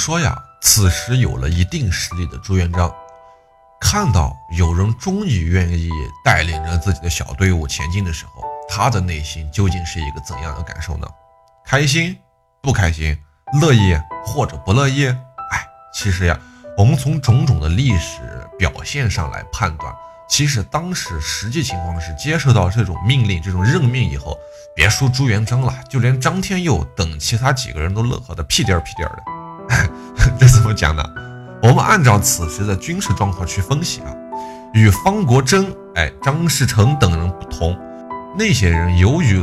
说呀，此时有了一定实力的朱元璋，看到有人终于愿意带领着自己的小队伍前进的时候，他的内心究竟是一个怎样的感受呢？开心？不开心？乐意或者不乐意？哎，其实呀，我们从种种的历史表现上来判断，其实当时实际情况是接受到这种命令、这种任命以后，别说朱元璋了，就连张天佑等其他几个人都乐呵的屁颠儿屁颠儿的。这怎么讲呢？我们按照此时的军事状况去分析啊，与方国珍、哎张士诚等人不同，那些人由于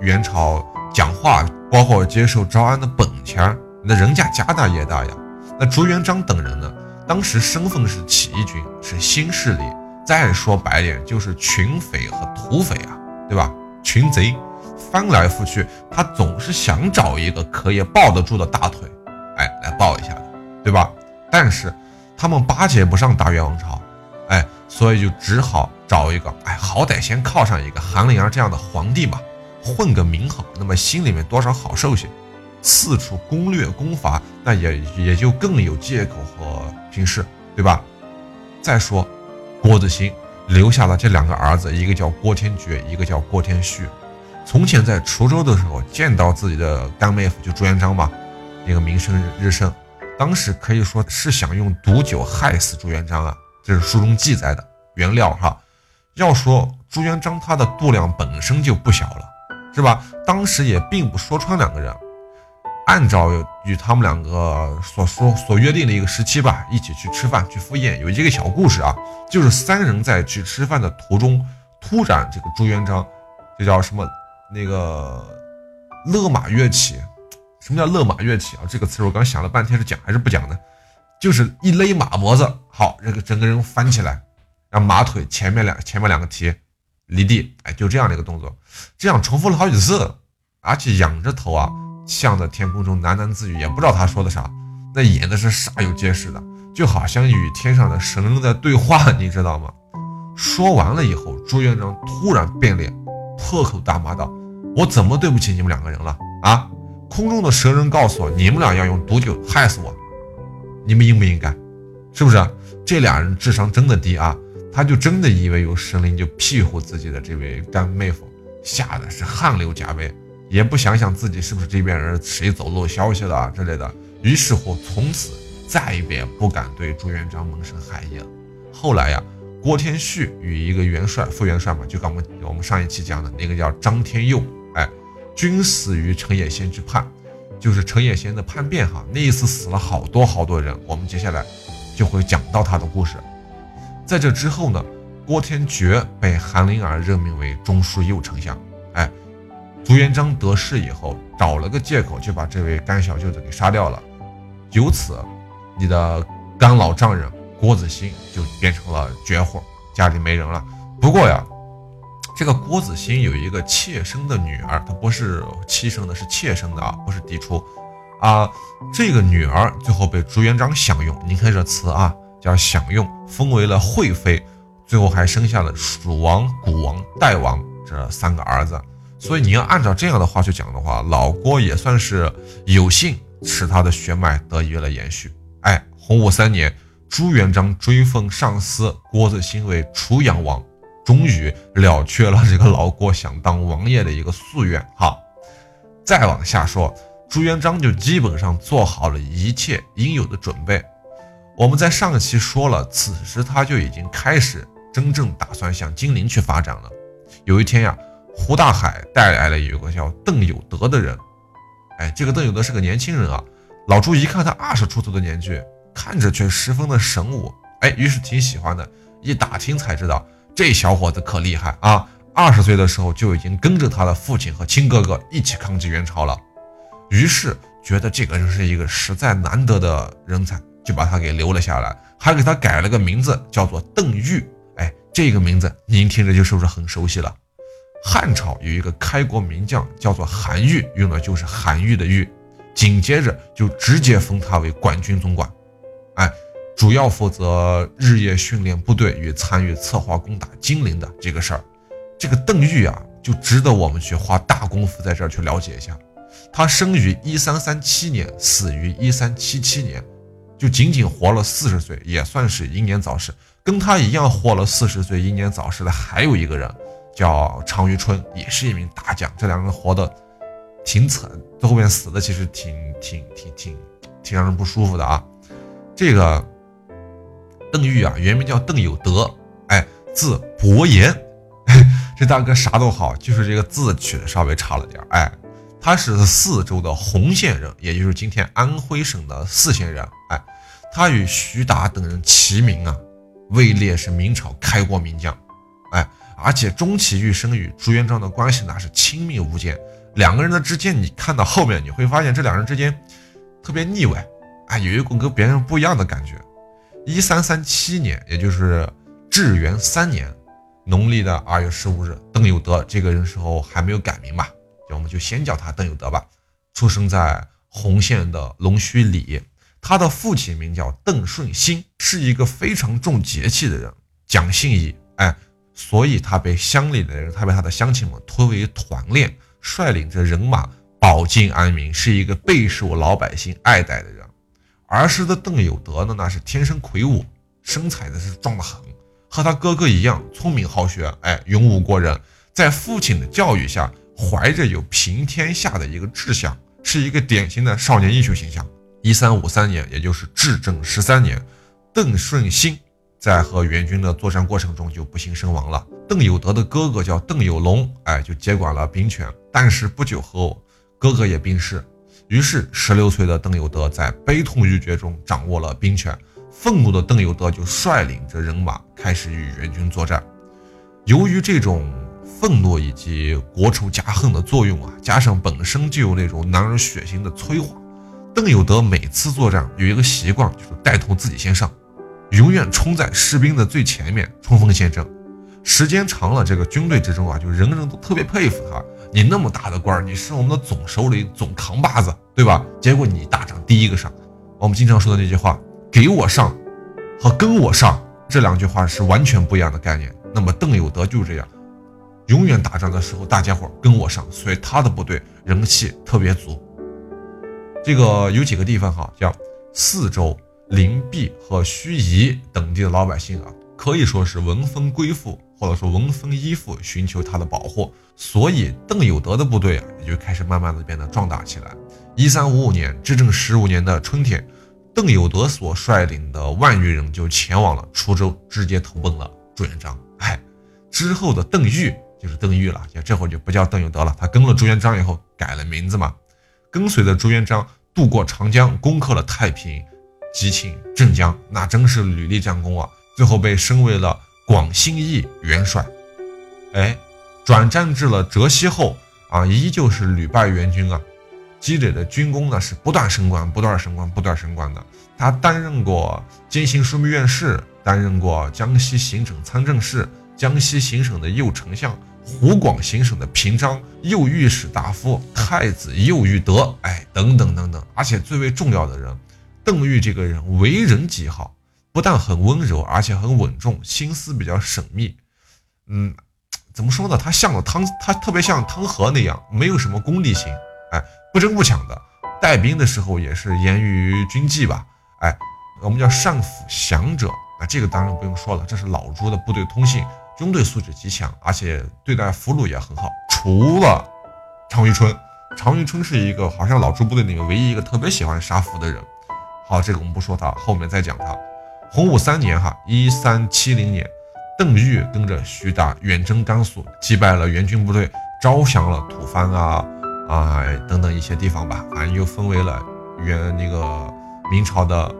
元朝讲话，包括接受招安的本钱，那人家家大业大呀。那朱元璋等人呢，当时身份是起义军，是新势力，再说白点就是群匪和土匪啊，对吧？群贼，翻来覆去，他总是想找一个可以抱得住的大腿。哎，来报一下的，对吧？但是他们巴结不上大元王朝，哎，所以就只好找一个，哎，好歹先靠上一个韩林儿这样的皇帝嘛，混个名号，那么心里面多少好受些。四处攻略攻伐，那也也就更有借口和军事，对吧？再说郭子兴留下了这两个儿子，一个叫郭天觉，一个叫郭天旭。从前在滁州的时候，见到自己的干妹夫就朱元璋嘛。一个名声日盛，当时可以说是想用毒酒害死朱元璋啊，这是书中记载的原料哈。要说朱元璋他的肚量本身就不小了，是吧？当时也并不说穿两个人，按照与他们两个所说所约定的一个时期吧，一起去吃饭去赴宴。有一个小故事啊，就是三人在去吃饭的途中，突然这个朱元璋，这叫什么？那个勒马跃起。什么叫勒马跃起啊？这个词我刚想了半天是讲还是不讲呢？就是一勒马脖子，好，这个整个人翻起来，让马腿前面两前面两个蹄离地，哎，就这样的一个动作，这样重复了好几次，而且仰着头啊，向着天空中喃喃自语，也不知道他说的啥，那演的是煞有介事的，就好像与天上的神在对话，你知道吗？说完了以后，朱元璋突然变脸，破口大骂道：“我怎么对不起你们两个人了啊？”空中的蛇人告诉我，你们俩要用毒酒害死我，你们应不应该？是不是？这俩人智商真的低啊！他就真的以为有神灵就庇护自己的这位干妹夫，吓得是汗流浃背，也不想想自己是不是这边人谁走漏消息了之类的。于是乎，从此再也不敢对朱元璋萌生害意了。后来呀，郭天旭与一个元帅、副元帅嘛，就刚我们我们上一期讲的那个叫张天佑，哎。均死于陈也先之叛，就是陈也先的叛变哈。那一次死了好多好多人，我们接下来就会讲到他的故事。在这之后呢，郭天觉被韩林儿任命为中书右丞相。哎，朱元璋得势以后，找了个借口就把这位干小舅子给杀掉了。由此，你的干老丈人郭子兴就变成了绝户，家里没人了。不过呀。这个郭子兴有一个妾生的女儿，她不是妻生的，是妾生的啊，不是嫡出啊。这个女儿最后被朱元璋享用，您看这词啊，叫享用，封为了惠妃，最后还生下了蜀王、古王、代王这三个儿子。所以你要按照这样的话去讲的话，老郭也算是有幸使他的血脉得以了延续。哎，洪武三年，朱元璋追封上司郭子兴为楚阳王。终于了却了这个老郭想当王爷的一个夙愿哈，再往下说，朱元璋就基本上做好了一切应有的准备。我们在上期说了，此时他就已经开始真正打算向金陵去发展了。有一天呀，胡大海带来了一个叫邓有德的人，哎，这个邓有德是个年轻人啊。老朱一看他二十出头的年纪，看着却十分的神武，哎，于是挺喜欢的。一打听才知道。这小伙子可厉害啊！二十岁的时候就已经跟着他的父亲和亲哥哥一起抗击元朝了，于是觉得这个人是一个实在难得的人才，就把他给留了下来，还给他改了个名字，叫做邓愈。哎，这个名字您听着就是不是很熟悉了？汉朝有一个开国名将叫做韩愈，用的就是韩愈的愈，紧接着就直接封他为管军总管。哎。主要负责日夜训练部队与参与策划攻打金陵的这个事儿，这个邓愈啊，就值得我们去花大功夫在这儿去了解一下。他生于一三三七年，死于一三七七年，就仅仅活了四十岁，也算是英年早逝。跟他一样活了四十岁、英年早逝的还有一个人，叫常遇春，也是一名大将。这两个人活的挺惨，最后面死的其实挺挺挺挺挺让人不舒服的啊。这个邓玉啊，原名叫邓有德，哎，字伯言。这大哥啥都好，就是这个字取的稍微差了点哎，他是四州的洪县人，也就是今天安徽省的泗县人。哎，他与徐达等人齐名啊，位列是明朝开国名将。哎，而且终其一生与朱元璋的关系那是亲密无间。两个人的之间，你看到后面你会发现这两人之间特别腻歪，哎，有一股跟别人不一样的感觉。一三三七年，也就是至元三年。农历的二月十五日，邓有德这个人时候还没有改名吧？我们就先叫他邓有德吧。出生在洪县的龙须里，他的父亲名叫邓顺兴，是一个非常重节气的人，讲信义，哎，所以他被乡里的人，他被他的乡亲们推为团练，率领着人马保境安民，是一个备受老百姓爱戴的人。儿时的邓有德呢，那是天生魁梧，身材呢是壮得很。和他哥哥一样聪明好学，哎，勇武过人，在父亲的教育下，怀着有平天下的一个志向，是一个典型的少年英雄形象。一三五三年，也就是至正十三年，邓顺兴在和元军的作战过程中就不幸身亡了。邓有德的哥哥叫邓有龙，哎，就接管了兵权。但是不久后，哥哥也病逝，于是十六岁的邓有德在悲痛欲绝中掌握了兵权。愤怒的邓有德就率领着人马开始与元军作战。由于这种愤怒以及国仇家恨的作用啊，加上本身就有那种男儿血性的催化，邓有德每次作战有一个习惯，就是带头自己先上，永远冲在士兵的最前面冲锋陷阵。时间长了，这个军队之中啊，就人人都特别佩服他。你那么大的官儿，你是我们的总首领、总扛把子，对吧？结果你打仗第一个上，我们经常说的那句话。给我上，和跟我上这两句话是完全不一样的概念。那么邓有德就是这样，永远打仗的时候大家伙跟我上，所以他的部队人气特别足。这个有几个地方哈，叫四周、灵璧和盱眙等地的老百姓啊，可以说是闻风归附，或者说闻风依附，寻求他的保护。所以邓有德的部队啊，也就开始慢慢的变得壮大起来。一三五五年，至正十五年的春天。邓有德所率领的万余人就前往了滁州，直接投奔了朱元璋。哎，之后的邓玉就是邓玉了，这会儿就不叫邓有德了。他跟了朱元璋以后改了名字嘛，跟随着朱元璋渡过长江，攻克了太平、吉庆、镇江，那真是屡立战功啊！最后被升为了广兴义元帅。哎，转战至了浙西后啊，依旧是屡败元军啊。积累的军功呢是不断升官，不断升官，不断升官的。他担任过监行枢密院事，担任过江西行省参政事、江西行省的右丞相、湖广行省的平章、右御史大夫、太子右御德，哎，等等等等。而且最为重要的人，邓玉这个人为人极好，不但很温柔，而且很稳重，心思比较缜密。嗯，怎么说呢？他像个汤，他特别像汤和那样，没有什么功利心。哎，不争不抢的，带兵的时候也是严于军纪吧？哎，我们叫善抚降者啊，这个当然不用说了，这是老朱的部队通信，军队素质极强，而且对待俘虏也很好。除了常遇春，常遇春是一个好像老朱部队里面唯一一个特别喜欢杀俘的人。好，这个我们不说他，后面再讲他。洪武三年哈，一三七零年，邓玉跟着徐达远征甘肃，击败了元军部队，招降了吐蕃啊。啊，等等一些地方吧，反正又封为了元那个明朝的，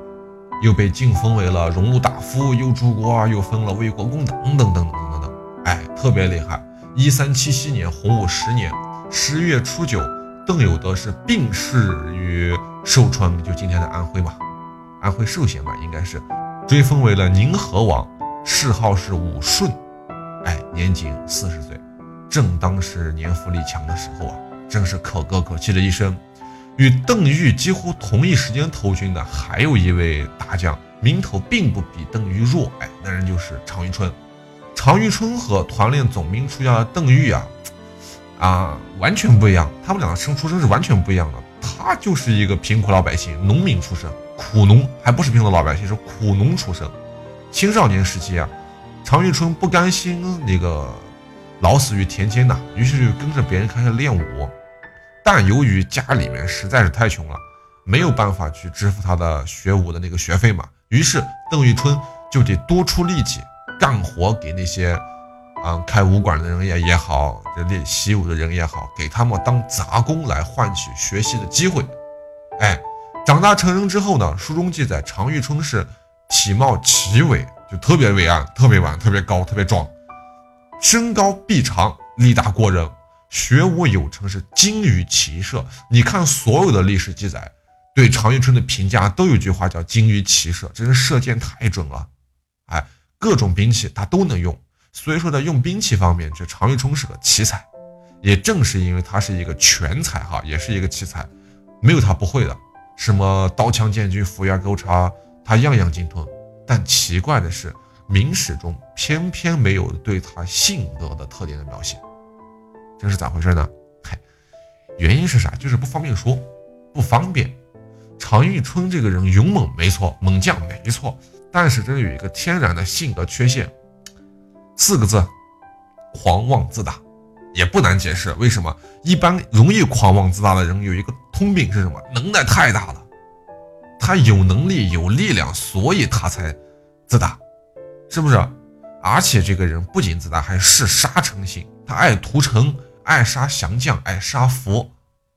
又被晋封为了荣禄大夫，又出国啊，又封了魏国公等等等等等等，哎，特别厉害。一三七七年，洪武十年十月初九，邓有德是病逝于寿春，就今天的安徽嘛，安徽寿县吧，应该是，追封为了宁河王，谥号是武顺，哎，年仅四十岁，正当是年富力强的时候啊。真是可歌可泣的一生。与邓玉几乎同一时间投军的，还有一位大将，名头并不比邓玉弱。哎，那人就是常遇春。常遇春和团练总兵出家的邓玉啊，啊，完全不一样。他们俩的生出身是完全不一样的。他就是一个贫苦老百姓，农民出身，苦农，还不是平头老百姓，是苦农出身。青少年时期啊，常遇春不甘心那个老死于田间呐，于是就跟着别人开始练武。但由于家里面实在是太穷了，没有办法去支付他的学武的那个学费嘛，于是邓玉春就得多出力气干活给那些。啊，开武馆的人也也好，这练习武的人也好，给他们当杂工来换取学习的机会。哎，长大成人之后呢，书中记载常遇春是体貌奇伟，就特别伟岸、特别伟岸、特别高、特别壮，身高臂长，力大过人，学武有成，是精于骑射。你看所有的历史记载，对常遇春的评价都有句话叫“精于骑射”，真是射箭太准了。哎，各种兵器他都能用。所以说，在用兵器方面，这常遇春是个奇才。也正是因为他是一个全才，哈，也是一个奇才，没有他不会的。什么刀枪剑戟斧钺钩叉，他样样精通。但奇怪的是，明史中偏偏没有对他性格的特点的描写，这是咋回事呢？嗨，原因是啥？就是不方便说，不方便。常遇春这个人勇猛，没错，猛将没错，但是这有一个天然的性格缺陷。四个字，狂妄自大，也不难解释。为什么一般容易狂妄自大的人有一个通病是什么？能耐太大了，他有能力有力量，所以他才自大，是不是？而且这个人不仅自大，还嗜杀成性，他爱屠城，爱杀降将，爱杀俘。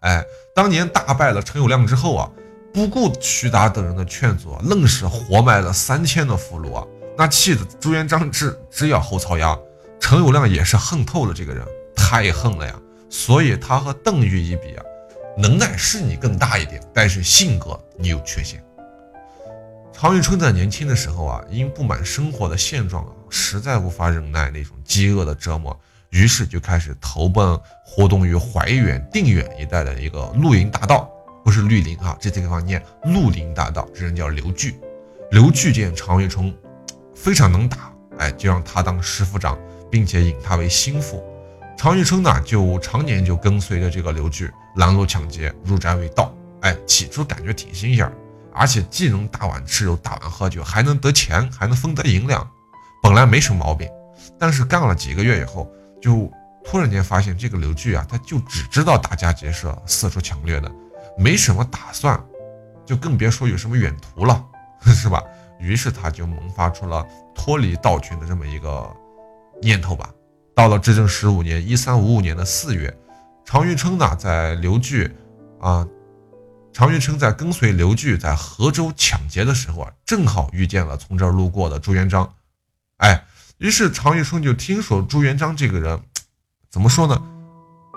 哎，当年大败了陈友谅之后啊，不顾徐达等人的劝阻，愣是活埋了三千的俘虏啊。那气得朱元璋直直咬后槽牙，陈友谅也是恨透了这个人，太恨了呀！所以他和邓玉一比啊，能耐是你更大一点，但是性格你有缺陷。常遇春在年轻的时候啊，因不满生活的现状啊，实在无法忍耐那种饥饿的折磨，于是就开始投奔活动于怀远、定远一带的一个绿林大盗，不是绿林啊，这地方念绿林大盗，这人叫刘据。刘据见常遇春。非常能打，哎，就让他当师傅长，并且引他为心腹。常遇春呢，就常年就跟随着这个刘据拦路抢劫，入宅为盗。哎，起初感觉挺新鲜，而且既能大碗吃肉，大碗喝酒，还能得钱，还能分得银两，本来没什么毛病。但是干了几个月以后，就突然间发现这个刘据啊，他就只知道打家劫舍，四处抢掠的，没什么打算，就更别说有什么远图了，是吧？于是他就萌发出了脱离道群的这么一个念头吧。到了至正十五年（一三五五年的四月），常遇春呢在刘据啊，常遇春在跟随刘据在河州抢劫的时候啊，正好遇见了从这儿路过的朱元璋。哎，于是常遇春就听说朱元璋这个人怎么说呢，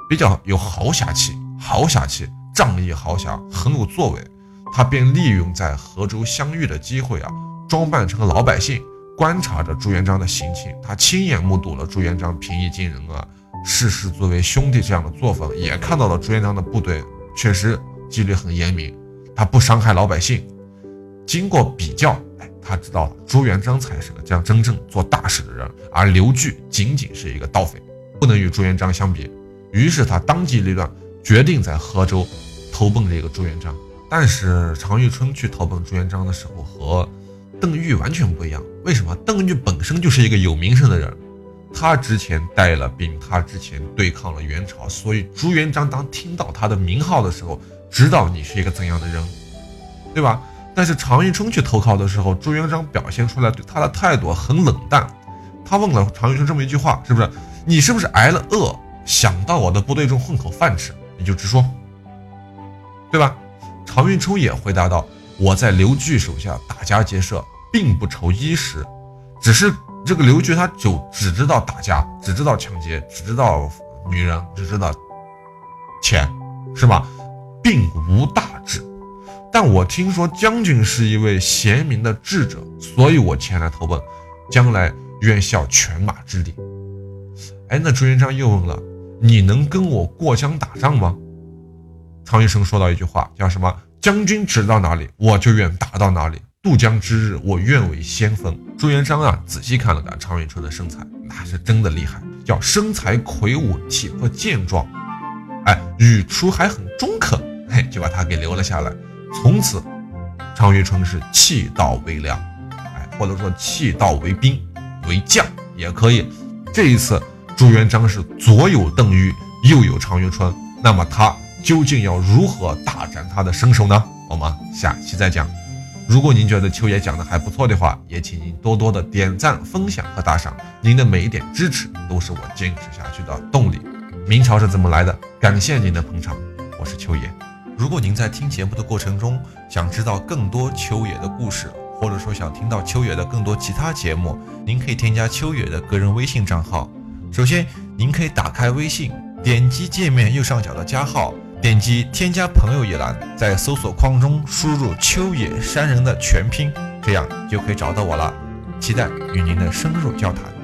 比较有豪侠气，豪侠气，仗义豪侠，很有作为。他便利用在河州相遇的机会啊。装扮成老百姓，观察着朱元璋的行径。他亲眼目睹了朱元璋平易近人啊，事事作为兄弟这样的作风，也看到了朱元璋的部队确实纪律很严明，他不伤害老百姓。经过比较，哎，他知道了朱元璋才是个这样真正做大事的人，而刘据仅仅是一个盗匪，不能与朱元璋相比。于是他当机立断，决定在河州投奔这个朱元璋。但是常遇春去投奔朱元璋的时候和邓玉完全不一样，为什么？邓玉本身就是一个有名声的人，他之前带了兵，他之前对抗了元朝，所以朱元璋当听到他的名号的时候，知道你是一个怎样的人，对吧？但是常遇春去投靠的时候，朱元璋表现出来对他的态度很冷淡，他问了常遇春这么一句话，是不是？你是不是挨了饿，想到我的部队中混口饭吃？你就直说，对吧？常遇春也回答道。我在刘据手下打家劫舍，并不愁衣食，只是这个刘据他就只知道打架，只知道抢劫，只知道女人，只知道钱，是吧？并无大志。但我听说将军是一位贤明的智者，所以我前来投奔，将来愿效犬马之力。哎，那朱元璋又问了：“你能跟我过江打仗吗？”常遇生说到一句话，叫什么？将军指到哪里，我就愿打到哪里。渡江之日，我愿为先锋。朱元璋啊，仔细看了看常遇春的身材，那是真的厉害，叫身材魁梧，体魄健壮，哎，语出还很中肯，嘿，就把他给留了下来。从此，常遇春是弃道为良，哎，或者说弃道为兵为将也可以。这一次，朱元璋是左有邓禹，右有常遇春，那么他究竟要如何大展他的身手呢？我们下期再讲。如果您觉得秋爷讲的还不错的话，也请您多多的点赞、分享和打赏。您的每一点支持都是我坚持下去的动力。明朝是怎么来的？感谢您的捧场，我是秋爷。如果您在听节目的过程中想知道更多秋野的故事，或者说想听到秋野的更多其他节目，您可以添加秋野的个人微信账号。首先，您可以打开微信，点击界面右上角的加号。点击添加朋友一栏，在搜索框中输入“秋野山人”的全拼，这样就可以找到我了。期待与您的深入交谈。